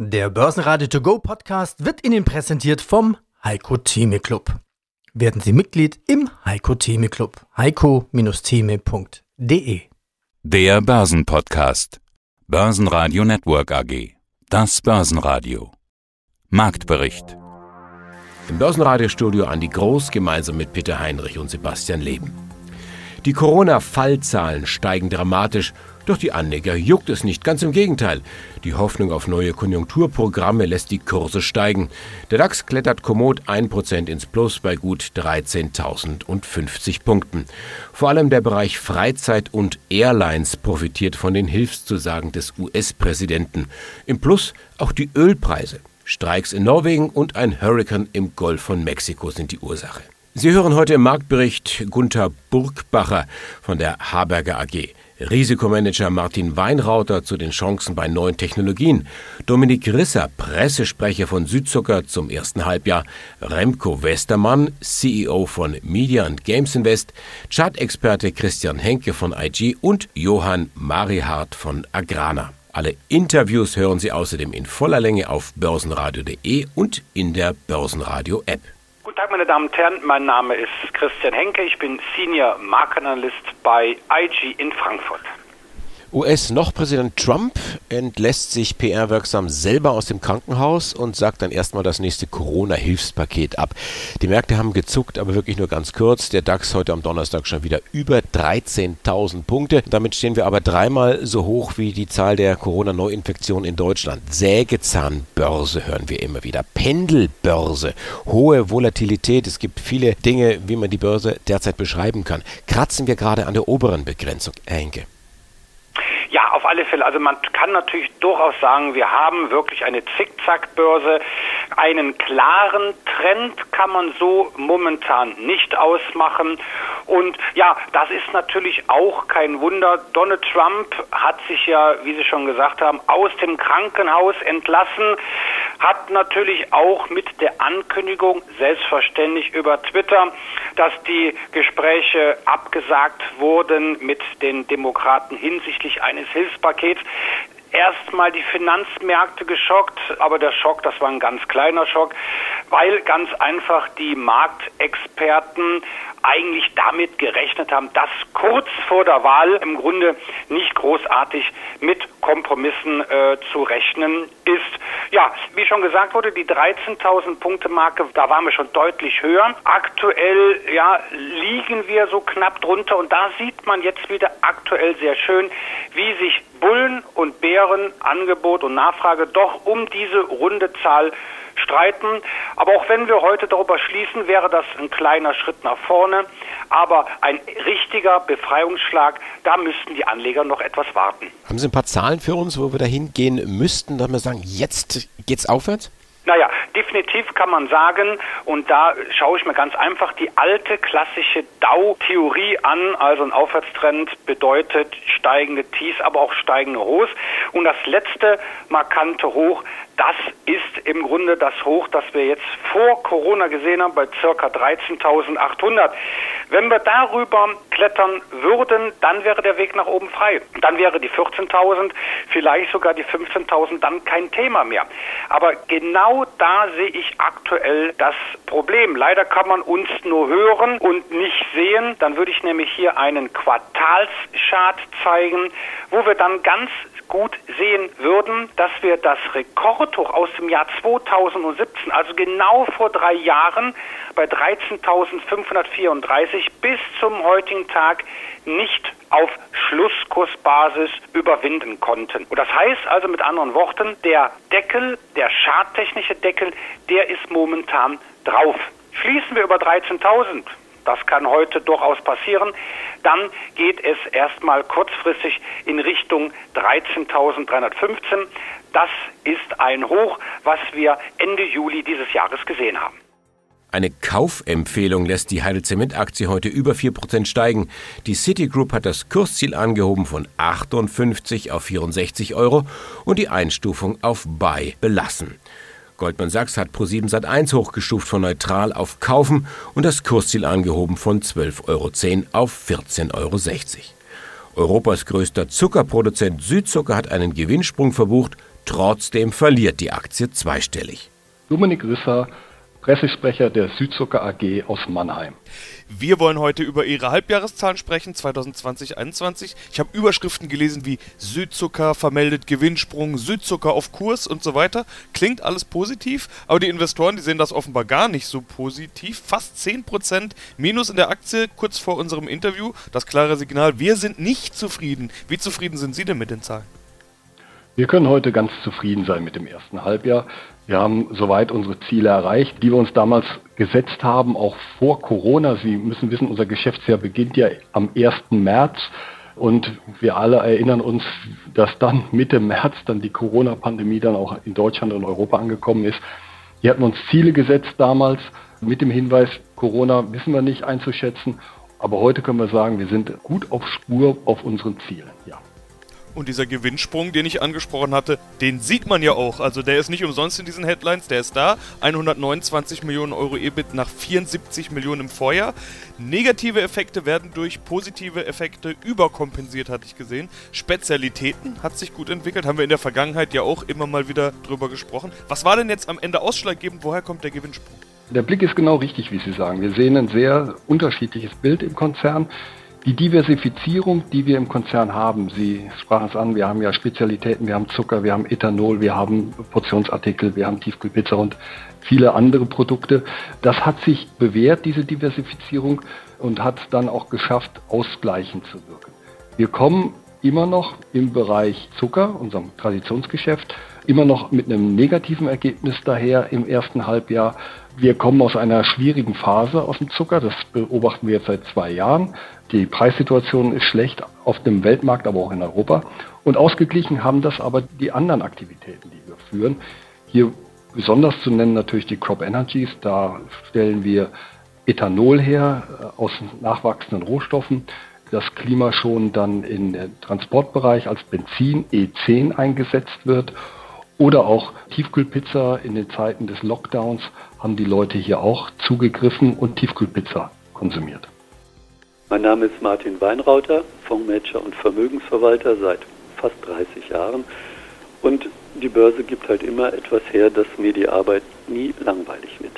Der Börsenradio To Go Podcast wird Ihnen präsentiert vom Heiko Theme Club. Werden Sie Mitglied im Heiko Theme Club. heiko-theme.de Der Börsenpodcast. Börsenradio Network AG. Das Börsenradio. Marktbericht. Im Börsenradiostudio Andi Groß gemeinsam mit Peter Heinrich und Sebastian Leben. Die Corona-Fallzahlen steigen dramatisch, doch die Anleger juckt es nicht, ganz im Gegenteil. Die Hoffnung auf neue Konjunkturprogramme lässt die Kurse steigen. Der DAX klettert kommod 1% ins Plus bei gut 13.050 Punkten. Vor allem der Bereich Freizeit und Airlines profitiert von den Hilfszusagen des US-Präsidenten. Im Plus auch die Ölpreise. Streiks in Norwegen und ein Hurrikan im Golf von Mexiko sind die Ursache. Sie hören heute im Marktbericht Gunther Burgbacher von der Haberger AG. Risikomanager Martin Weinrauter zu den Chancen bei neuen Technologien, Dominik Risser, Pressesprecher von Südzucker zum ersten Halbjahr, Remco Westermann, CEO von Media and Games Invest, Chartexperte Christian Henke von IG und Johann Marihardt von Agrana. Alle Interviews hören Sie außerdem in voller Länge auf börsenradio.de und in der Börsenradio App. Guten Tag, meine Damen und Herren. Mein Name ist Christian Henke. Ich bin Senior Markenanalyst bei IG in Frankfurt. US-Noch-Präsident Trump entlässt sich PR-wirksam selber aus dem Krankenhaus und sagt dann erstmal das nächste Corona-Hilfspaket ab. Die Märkte haben gezuckt, aber wirklich nur ganz kurz. Der DAX heute am Donnerstag schon wieder über 13.000 Punkte. Damit stehen wir aber dreimal so hoch wie die Zahl der Corona-Neuinfektionen in Deutschland. Sägezahnbörse hören wir immer wieder. Pendelbörse. Hohe Volatilität. Es gibt viele Dinge, wie man die Börse derzeit beschreiben kann. Kratzen wir gerade an der oberen Begrenzung, Henke? Ja, auf alle Fälle. Also man kann natürlich durchaus sagen, wir haben wirklich eine Zickzackbörse. Einen klaren Trend kann man so momentan nicht ausmachen. Und ja, das ist natürlich auch kein Wunder. Donald Trump hat sich ja, wie Sie schon gesagt haben, aus dem Krankenhaus entlassen, hat natürlich auch mit der Ankündigung, selbstverständlich über Twitter, dass die Gespräche abgesagt wurden mit den Demokraten hinsichtlich eines Hilfspakets erstmal die Finanzmärkte geschockt, aber der Schock, das war ein ganz kleiner Schock, weil ganz einfach die Marktexperten eigentlich damit gerechnet haben, dass kurz vor der Wahl im Grunde nicht großartig mit Kompromissen äh, zu rechnen ist. Ja, wie schon gesagt wurde, die 13.000 Punkte Marke, da waren wir schon deutlich höher. Aktuell ja, liegen wir so knapp drunter und da sieht man jetzt wieder aktuell sehr schön, wie sich Bullen und Bären, Angebot und Nachfrage doch um diese runde Zahl streiten. Aber auch wenn wir heute darüber schließen, wäre das ein kleiner Schritt nach vorne. Aber ein richtiger Befreiungsschlag, da müssten die Anleger noch etwas warten. Haben Sie ein paar Zahlen für uns, wo wir dahin gehen müssten, dass wir sagen, jetzt geht's aufwärts? Naja, definitiv kann man sagen, und da schaue ich mir ganz einfach die alte klassische Dow-Theorie an. Also ein Aufwärtstrend bedeutet steigende Tiefs, aber auch steigende Hochs. Und das letzte markante Hoch, das ist im Grunde das Hoch, das wir jetzt vor Corona gesehen haben, bei circa 13.800. Wenn wir darüber klettern würden, dann wäre der Weg nach oben frei. Dann wäre die 14.000, vielleicht sogar die 15.000 dann kein Thema mehr. Aber genau da sehe ich aktuell das Problem. Leider kann man uns nur hören und nicht sehen. Dann würde ich nämlich hier einen Quartalschart zeigen, wo wir dann ganz gut sehen würden, dass wir das Rekordhoch aus dem Jahr 2017, also genau vor drei Jahren, bei 13.534 bis zum heutigen Tag nicht auf Schlusskursbasis überwinden konnten. Und das heißt also mit anderen Worten, der Deckel, der schadtechnische Deckel, der ist momentan drauf. Schließen wir über 13.000, das kann heute durchaus passieren. Dann geht es erstmal kurzfristig in Richtung 13.315. Das ist ein Hoch, was wir Ende Juli dieses Jahres gesehen haben. Eine Kaufempfehlung lässt die Heidelzement-Aktie heute über 4% steigen. Die Citigroup hat das Kursziel angehoben von 58 auf 64 Euro und die Einstufung auf Buy belassen. Goldman Sachs hat Pro7 Sat1 hochgestuft von neutral auf kaufen und das Kursziel angehoben von 12,10 Euro auf 14,60 Euro. Europas größter Zuckerproduzent Südzucker hat einen Gewinnsprung verbucht. Trotzdem verliert die Aktie zweistellig. Dominik Risser, Pressesprecher der Südzucker AG aus Mannheim. Wir wollen heute über Ihre Halbjahreszahlen sprechen, 2020-21. Ich habe Überschriften gelesen wie Südzucker vermeldet Gewinnsprung, Südzucker auf Kurs und so weiter. Klingt alles positiv, aber die Investoren, die sehen das offenbar gar nicht so positiv. Fast 10% Minus in der Aktie kurz vor unserem Interview. Das klare Signal, wir sind nicht zufrieden. Wie zufrieden sind Sie denn mit den Zahlen? Wir können heute ganz zufrieden sein mit dem ersten Halbjahr. Wir haben soweit unsere Ziele erreicht, die wir uns damals gesetzt haben, auch vor Corona. Sie müssen wissen, unser Geschäftsjahr beginnt ja am 1. März. Und wir alle erinnern uns, dass dann Mitte März dann die Corona-Pandemie dann auch in Deutschland und Europa angekommen ist. Wir hatten uns Ziele gesetzt damals mit dem Hinweis, Corona wissen wir nicht einzuschätzen. Aber heute können wir sagen, wir sind gut auf Spur auf unseren Zielen. Ja. Und dieser Gewinnsprung, den ich angesprochen hatte, den sieht man ja auch. Also der ist nicht umsonst in diesen Headlines, der ist da. 129 Millionen Euro EBIT nach 74 Millionen im Vorjahr. Negative Effekte werden durch positive Effekte überkompensiert, hatte ich gesehen. Spezialitäten hat sich gut entwickelt, haben wir in der Vergangenheit ja auch immer mal wieder drüber gesprochen. Was war denn jetzt am Ende ausschlaggebend? Woher kommt der Gewinnsprung? Der Blick ist genau richtig, wie Sie sagen. Wir sehen ein sehr unterschiedliches Bild im Konzern. Die Diversifizierung, die wir im Konzern haben, Sie sprachen es an, wir haben ja Spezialitäten, wir haben Zucker, wir haben Ethanol, wir haben Portionsartikel, wir haben Tiefkühlpizza und viele andere Produkte. Das hat sich bewährt, diese Diversifizierung, und hat dann auch geschafft, ausgleichend zu wirken. Wir kommen immer noch im Bereich Zucker, unserem Traditionsgeschäft, immer noch mit einem negativen Ergebnis daher im ersten Halbjahr. Wir kommen aus einer schwierigen Phase aus dem Zucker, das beobachten wir jetzt seit zwei Jahren. Die Preissituation ist schlecht auf dem Weltmarkt, aber auch in Europa. Und ausgeglichen haben das aber die anderen Aktivitäten, die wir führen. Hier besonders zu nennen natürlich die Crop Energies. Da stellen wir Ethanol her äh, aus nachwachsenden Rohstoffen. Das Klima schon dann im Transportbereich als Benzin E10 eingesetzt wird. Oder auch Tiefkühlpizza in den Zeiten des Lockdowns haben die Leute hier auch zugegriffen und Tiefkühlpizza konsumiert. Mein Name ist Martin Weinrauter, Fondsmanager und Vermögensverwalter seit fast 30 Jahren. Und die Börse gibt halt immer etwas her, dass mir die Arbeit nie langweilig wird.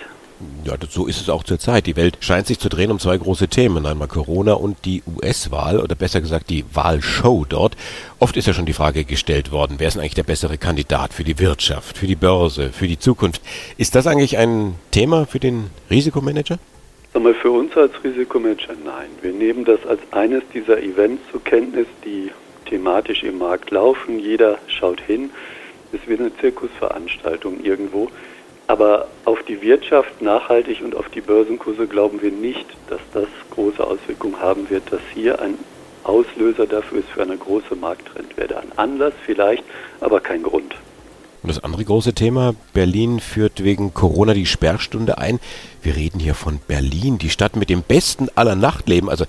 Ja, so ist es auch zurzeit. Die Welt scheint sich zu drehen um zwei große Themen. Einmal Corona und die US-Wahl oder besser gesagt die Wahlshow dort. Oft ist ja schon die Frage gestellt worden, wer ist eigentlich der bessere Kandidat für die Wirtschaft, für die Börse, für die Zukunft? Ist das eigentlich ein Thema für den Risikomanager? Sag mal, für uns als Risikomanager nein. Wir nehmen das als eines dieser Events zur Kenntnis, die thematisch im Markt laufen. Jeder schaut hin. Es wie eine Zirkusveranstaltung irgendwo. Aber auf die Wirtschaft nachhaltig und auf die Börsenkurse glauben wir nicht, dass das große Auswirkungen haben wird, dass hier ein Auslöser dafür ist für eine große Markttrendwelle. Ein Anlass vielleicht, aber kein Grund. Und das andere große Thema, Berlin führt wegen Corona die Sperrstunde ein. Wir reden hier von Berlin, die Stadt mit dem besten aller Nachtleben. Also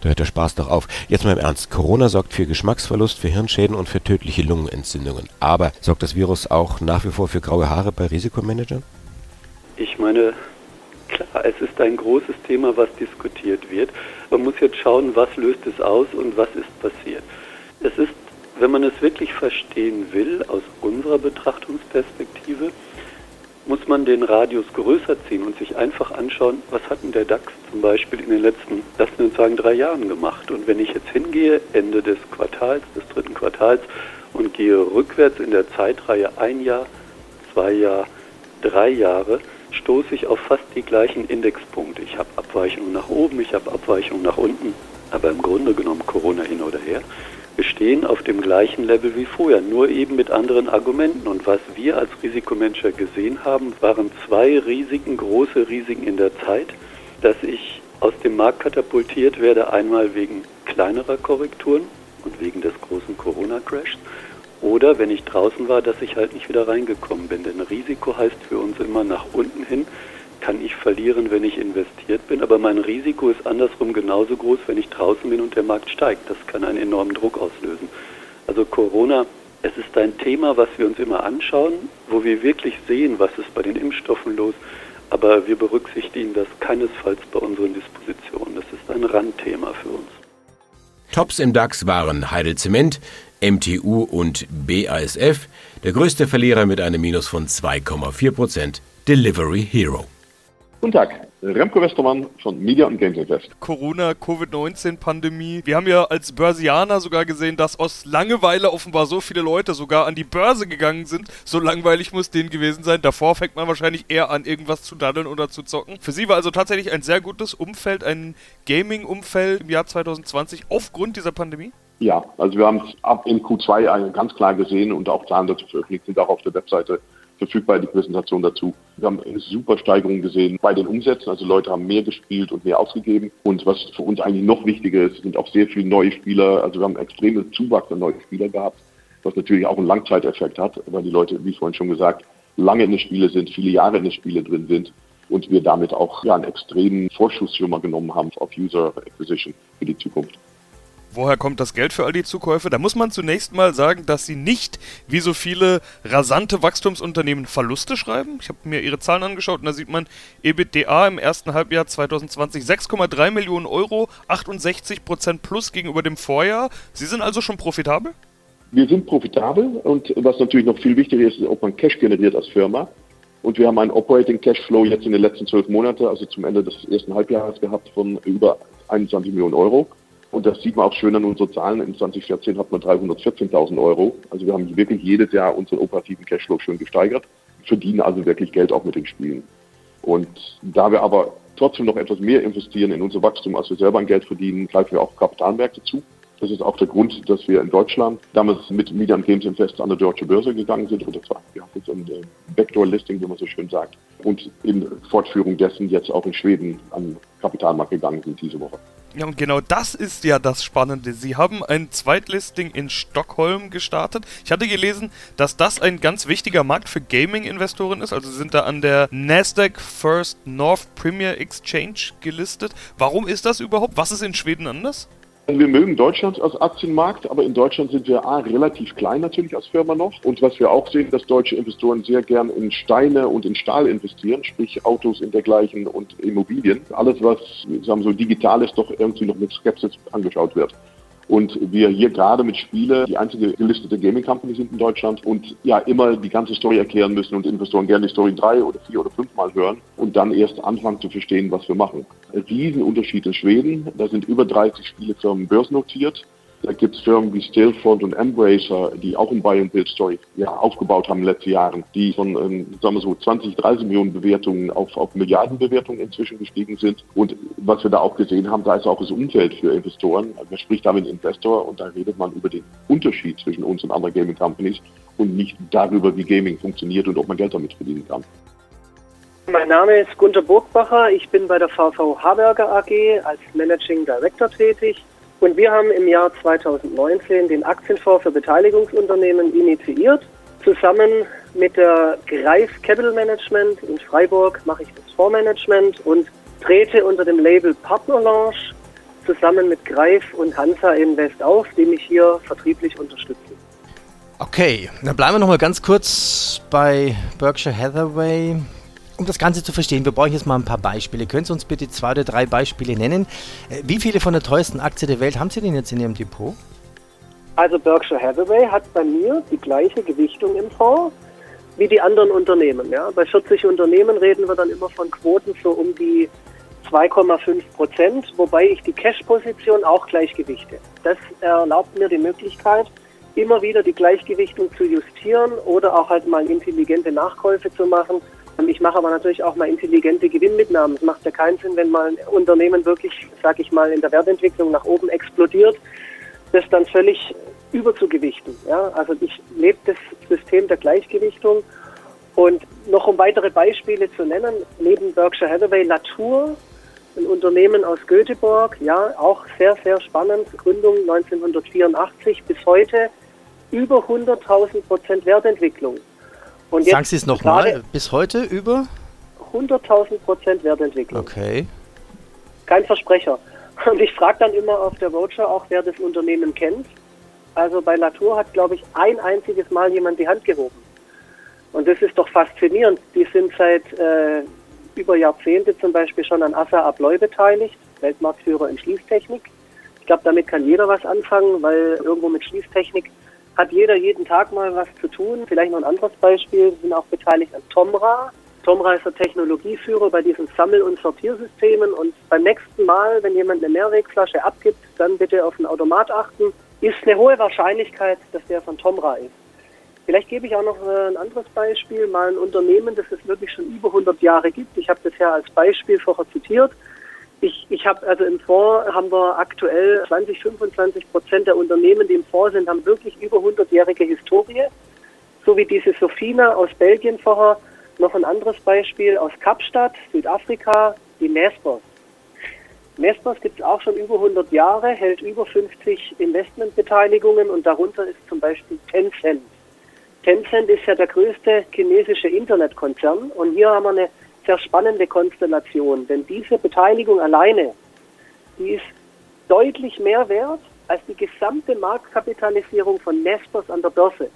da hört der Spaß doch auf. Jetzt mal im Ernst. Corona sorgt für Geschmacksverlust, für Hirnschäden und für tödliche Lungenentzündungen. Aber sorgt das Virus auch nach wie vor für graue Haare bei Risikomanagern? Ich meine, klar, es ist ein großes Thema, was diskutiert wird. Man muss jetzt schauen, was löst es aus und was ist passiert. Es ist wenn man es wirklich verstehen will, aus unserer Betrachtungsperspektive, muss man den Radius größer ziehen und sich einfach anschauen, was hat denn der DAX zum Beispiel in den letzten, lassen wir uns sagen, drei Jahren gemacht. Und wenn ich jetzt hingehe, Ende des Quartals, des dritten Quartals, und gehe rückwärts in der Zeitreihe ein Jahr, zwei Jahre, drei Jahre, stoße ich auf fast die gleichen Indexpunkte. Ich habe Abweichungen nach oben, ich habe Abweichungen nach unten, aber im Grunde genommen Corona hin oder her wir stehen auf dem gleichen Level wie vorher, nur eben mit anderen Argumenten. Und was wir als Risikomanager gesehen haben, waren zwei Risiken, große Risiken in der Zeit, dass ich aus dem Markt katapultiert werde, einmal wegen kleinerer Korrekturen und wegen des großen Corona-Crashs. Oder wenn ich draußen war, dass ich halt nicht wieder reingekommen bin. Denn Risiko heißt für uns immer nach unten hin kann ich verlieren, wenn ich investiert bin, aber mein Risiko ist andersrum genauso groß, wenn ich draußen bin und der Markt steigt. Das kann einen enormen Druck auslösen. Also Corona, es ist ein Thema, was wir uns immer anschauen, wo wir wirklich sehen, was ist bei den Impfstoffen los, aber wir berücksichtigen das keinesfalls bei unseren Dispositionen. Das ist ein Randthema für uns. Tops im DAX waren Heidel Zement, MTU und BASF. Der größte Verlierer mit einem Minus von 2,4 Prozent, Delivery Hero. Guten Tag, Remco Westermann von Media und Games Invest. Corona, Covid-19-Pandemie. Wir haben ja als Börsianer sogar gesehen, dass aus Langeweile offenbar so viele Leute sogar an die Börse gegangen sind. So langweilig muss denen gewesen sein. Davor fängt man wahrscheinlich eher an, irgendwas zu daddeln oder zu zocken. Für sie war also tatsächlich ein sehr gutes Umfeld, ein Gaming-Umfeld im Jahr 2020 aufgrund dieser Pandemie? Ja, also wir haben es ab in Q2 ganz klar gesehen und auch Zahlen dazu veröffentlicht, sind auch auf der Webseite verfügbar, die Präsentation dazu. Wir haben eine super Steigerung gesehen bei den Umsätzen. Also Leute haben mehr gespielt und mehr ausgegeben. Und was für uns eigentlich noch wichtiger ist, sind auch sehr viele neue Spieler. Also wir haben extreme Zuwachs an neue Spieler gehabt, was natürlich auch einen Langzeiteffekt hat, weil die Leute, wie vorhin schon gesagt, lange in den Spiele sind, viele Jahre in den Spiele drin sind und wir damit auch ja, einen extremen Vorschuss schon mal genommen haben auf User Acquisition für die Zukunft. Woher kommt das Geld für all die Zukäufe? Da muss man zunächst mal sagen, dass sie nicht wie so viele rasante Wachstumsunternehmen Verluste schreiben. Ich habe mir ihre Zahlen angeschaut und da sieht man EBITDA im ersten Halbjahr 2020 6,3 Millionen Euro, 68 Prozent plus gegenüber dem Vorjahr. Sie sind also schon profitabel? Wir sind profitabel und was natürlich noch viel wichtiger ist, ist, ob man Cash generiert als Firma. Und wir haben einen Operating Cashflow jetzt in den letzten zwölf Monaten, also zum Ende des ersten Halbjahres gehabt von über 21 Millionen Euro. Und das sieht man auch schön an unseren Zahlen. In 2014 hat man 314.000 Euro. Also wir haben wirklich jedes Jahr unseren operativen Cashflow schön gesteigert, verdienen also wirklich Geld auch mit den Spielen. Und da wir aber trotzdem noch etwas mehr investieren in unser Wachstum, als wir selber an Geld verdienen, greifen wir auch Kapitalmärkte zu. Das ist auch der Grund, dass wir in Deutschland damals mit Media Games Invest an der deutsche Börse gegangen sind. Und das war, wir haben jetzt ein äh, Backdoor-Listing, wie man so schön sagt. Und in Fortführung dessen jetzt auch in Schweden an Kapitalmarkt gegangen sind diese Woche. Ja, und genau das ist ja das Spannende. Sie haben ein Zweitlisting in Stockholm gestartet. Ich hatte gelesen, dass das ein ganz wichtiger Markt für Gaming-Investoren ist. Also Sie sind da an der Nasdaq First North Premier Exchange gelistet. Warum ist das überhaupt? Was ist in Schweden anders? Wir mögen Deutschland als Aktienmarkt, aber in Deutschland sind wir A, relativ klein natürlich als Firma noch. Und was wir auch sehen, dass deutsche Investoren sehr gern in Steine und in Stahl investieren, sprich Autos in dergleichen und Immobilien. Alles, was sagen wir so digital ist, doch irgendwie noch mit Skepsis angeschaut wird. Und wir hier gerade mit Spiele die einzige gelistete Gaming Company sind in Deutschland und ja immer die ganze Story erklären müssen und Investoren gerne die Story drei oder vier oder fünf Mal hören und dann erst anfangen zu verstehen, was wir machen. Riesenunterschied in Schweden. Da sind über 30 Spielefirmen börsennotiert. Da gibt es Firmen wie Stillfront und Embracer, die auch ein Buy and Build Story ja, aufgebaut haben in den letzten Jahren, die von ähm, sagen wir so 20, 30 Millionen Bewertungen auf, auf Milliardenbewertungen inzwischen gestiegen sind. Und was wir da auch gesehen haben, da ist auch das Umfeld für Investoren. Man spricht da mit Investor und da redet man über den Unterschied zwischen uns und anderen Gaming Companies und nicht darüber, wie Gaming funktioniert und ob man Geld damit verdienen kann. Mein Name ist Gunter Burgbacher. Ich bin bei der VV Haberger AG als Managing Director tätig. Und wir haben im Jahr 2019 den Aktienfonds für Beteiligungsunternehmen initiiert. Zusammen mit der Greif Capital Management in Freiburg mache ich das Fondsmanagement und trete unter dem Label Partner Launch zusammen mit Greif und Hansa Invest auf, die mich hier vertrieblich unterstützen. Okay, dann bleiben wir noch mal ganz kurz bei Berkshire Hathaway um das Ganze zu verstehen, wir brauchen jetzt mal ein paar Beispiele. Können Sie uns bitte zwei oder drei Beispiele nennen? Äh, wie viele von der teuersten Aktie der Welt haben Sie denn jetzt in Ihrem Depot? Also Berkshire Hathaway hat bei mir die gleiche Gewichtung im Fonds wie die anderen Unternehmen. Ja. Bei 40 Unternehmen reden wir dann immer von Quoten so um die 2,5 Prozent, wobei ich die Cash-Position auch gleichgewichte. Das erlaubt mir die Möglichkeit, immer wieder die Gleichgewichtung zu justieren oder auch halt mal intelligente Nachkäufe zu machen ich mache aber natürlich auch mal intelligente Gewinnmitnahmen. Es macht ja keinen Sinn, wenn mal ein Unternehmen wirklich, sag ich mal, in der Wertentwicklung nach oben explodiert, das dann völlig überzugewichten. Ja? Also ich lebe das System der Gleichgewichtung. Und noch um weitere Beispiele zu nennen, neben Berkshire Hathaway Latour, ein Unternehmen aus Göteborg, ja, auch sehr, sehr spannend, Gründung 1984 bis heute über 100.000 Prozent Wertentwicklung. Und Sagen Sie es nochmal, bis heute über? 100.000 Prozent Wertentwicklung. Okay. Kein Versprecher. Und ich frage dann immer auf der Roadshow auch, wer das Unternehmen kennt. Also bei Latour hat, glaube ich, ein einziges Mal jemand die Hand gehoben. Und das ist doch faszinierend. Die sind seit äh, über Jahrzehnte zum Beispiel schon an Assa Abloy beteiligt, Weltmarktführer in Schließtechnik. Ich glaube, damit kann jeder was anfangen, weil irgendwo mit Schließtechnik hat jeder jeden Tag mal was zu tun. Vielleicht noch ein anderes Beispiel, wir sind auch beteiligt an Tomra. Tomra ist der Technologieführer bei diesen Sammel- und Sortiersystemen und beim nächsten Mal, wenn jemand eine Mehrwegflasche abgibt, dann bitte auf den Automat achten. Ist eine hohe Wahrscheinlichkeit, dass der von Tomra ist. Vielleicht gebe ich auch noch äh, ein anderes Beispiel, mal ein Unternehmen, das es wirklich schon über 100 Jahre gibt. Ich habe das ja als Beispiel vorher zitiert. Ich, ich habe also im Fonds haben wir aktuell 20, 25 Prozent der Unternehmen, die im Fonds sind, haben wirklich über 100-jährige Historie. So wie diese Sofina aus Belgien vorher. Noch ein anderes Beispiel aus Kapstadt, Südafrika, die Nespers. Nespers gibt es auch schon über 100 Jahre, hält über 50 Investmentbeteiligungen und darunter ist zum Beispiel Tencent. Tencent ist ja der größte chinesische Internetkonzern und hier haben wir eine sehr spannende Konstellation, denn diese Beteiligung alleine, die ist deutlich mehr wert als die gesamte Marktkapitalisierung von Nespers an der Börse.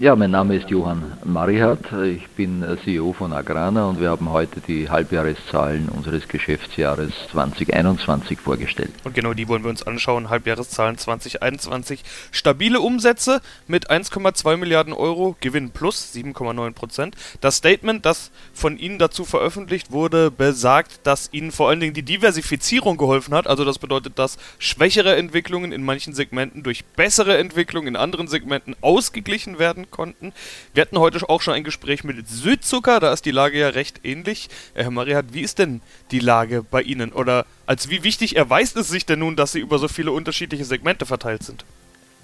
Ja, mein Name ist Johann Marihat. Ich bin CEO von Agrana und wir haben heute die Halbjahreszahlen unseres Geschäftsjahres 2021 vorgestellt. Und genau die wollen wir uns anschauen. Halbjahreszahlen 2021. Stabile Umsätze mit 1,2 Milliarden Euro, Gewinn plus 7,9 Prozent. Das Statement, das von Ihnen dazu veröffentlicht wurde, besagt, dass Ihnen vor allen Dingen die Diversifizierung geholfen hat. Also das bedeutet, dass schwächere Entwicklungen in manchen Segmenten durch bessere Entwicklungen in anderen Segmenten ausgeglichen werden konnten. Wir hatten heute auch schon ein Gespräch mit Südzucker, da ist die Lage ja recht ähnlich. Herr Mariat, wie ist denn die Lage bei Ihnen? Oder als wie wichtig erweist es sich denn nun, dass Sie über so viele unterschiedliche Segmente verteilt sind?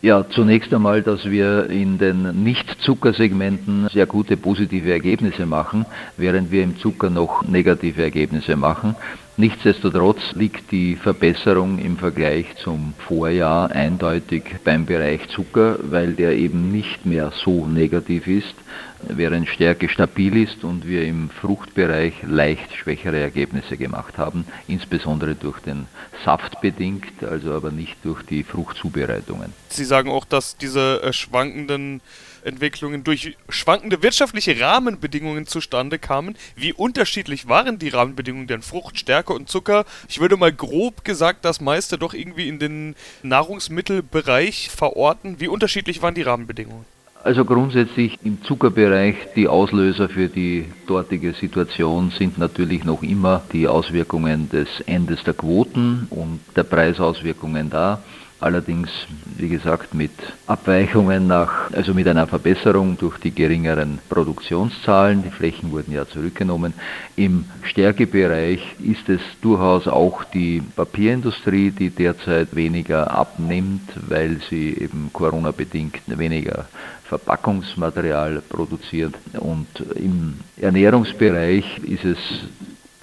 Ja, zunächst einmal, dass wir in den Nicht-Zuckersegmenten sehr gute positive Ergebnisse machen, während wir im Zucker noch negative Ergebnisse machen. Nichtsdestotrotz liegt die Verbesserung im Vergleich zum Vorjahr eindeutig beim Bereich Zucker, weil der eben nicht mehr so negativ ist, während Stärke stabil ist und wir im Fruchtbereich leicht schwächere Ergebnisse gemacht haben, insbesondere durch den Saft bedingt, also aber nicht durch die Fruchtzubereitungen. Sie sagen auch, dass diese äh, schwankenden Entwicklungen durch schwankende wirtschaftliche Rahmenbedingungen zustande kamen. Wie unterschiedlich waren die Rahmenbedingungen denn Frucht, Stärke und Zucker? Ich würde mal grob gesagt das meiste doch irgendwie in den Nahrungsmittelbereich verorten. Wie unterschiedlich waren die Rahmenbedingungen? Also grundsätzlich im Zuckerbereich die Auslöser für die dortige Situation sind natürlich noch immer die Auswirkungen des Endes der Quoten und der Preisauswirkungen da. Allerdings, wie gesagt, mit Abweichungen nach, also mit einer Verbesserung durch die geringeren Produktionszahlen. Die Flächen wurden ja zurückgenommen. Im Stärkebereich ist es durchaus auch die Papierindustrie, die derzeit weniger abnimmt, weil sie eben Corona-bedingt weniger Verpackungsmaterial produziert. Und im Ernährungsbereich ist es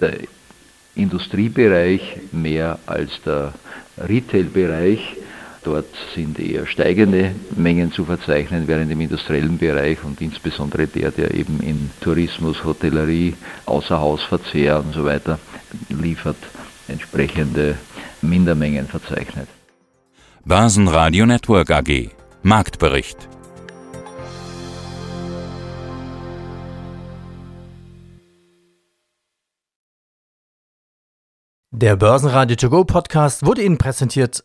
der Industriebereich mehr als der Retail-Bereich. Dort sind eher steigende Mengen zu verzeichnen, während im industriellen Bereich und insbesondere der, der eben in Tourismus, Hotellerie, Außerhausverzehr und so weiter liefert, entsprechende Mindermengen verzeichnet. Börsenradio Network AG Marktbericht Der Börsenradio To Go Podcast wurde Ihnen präsentiert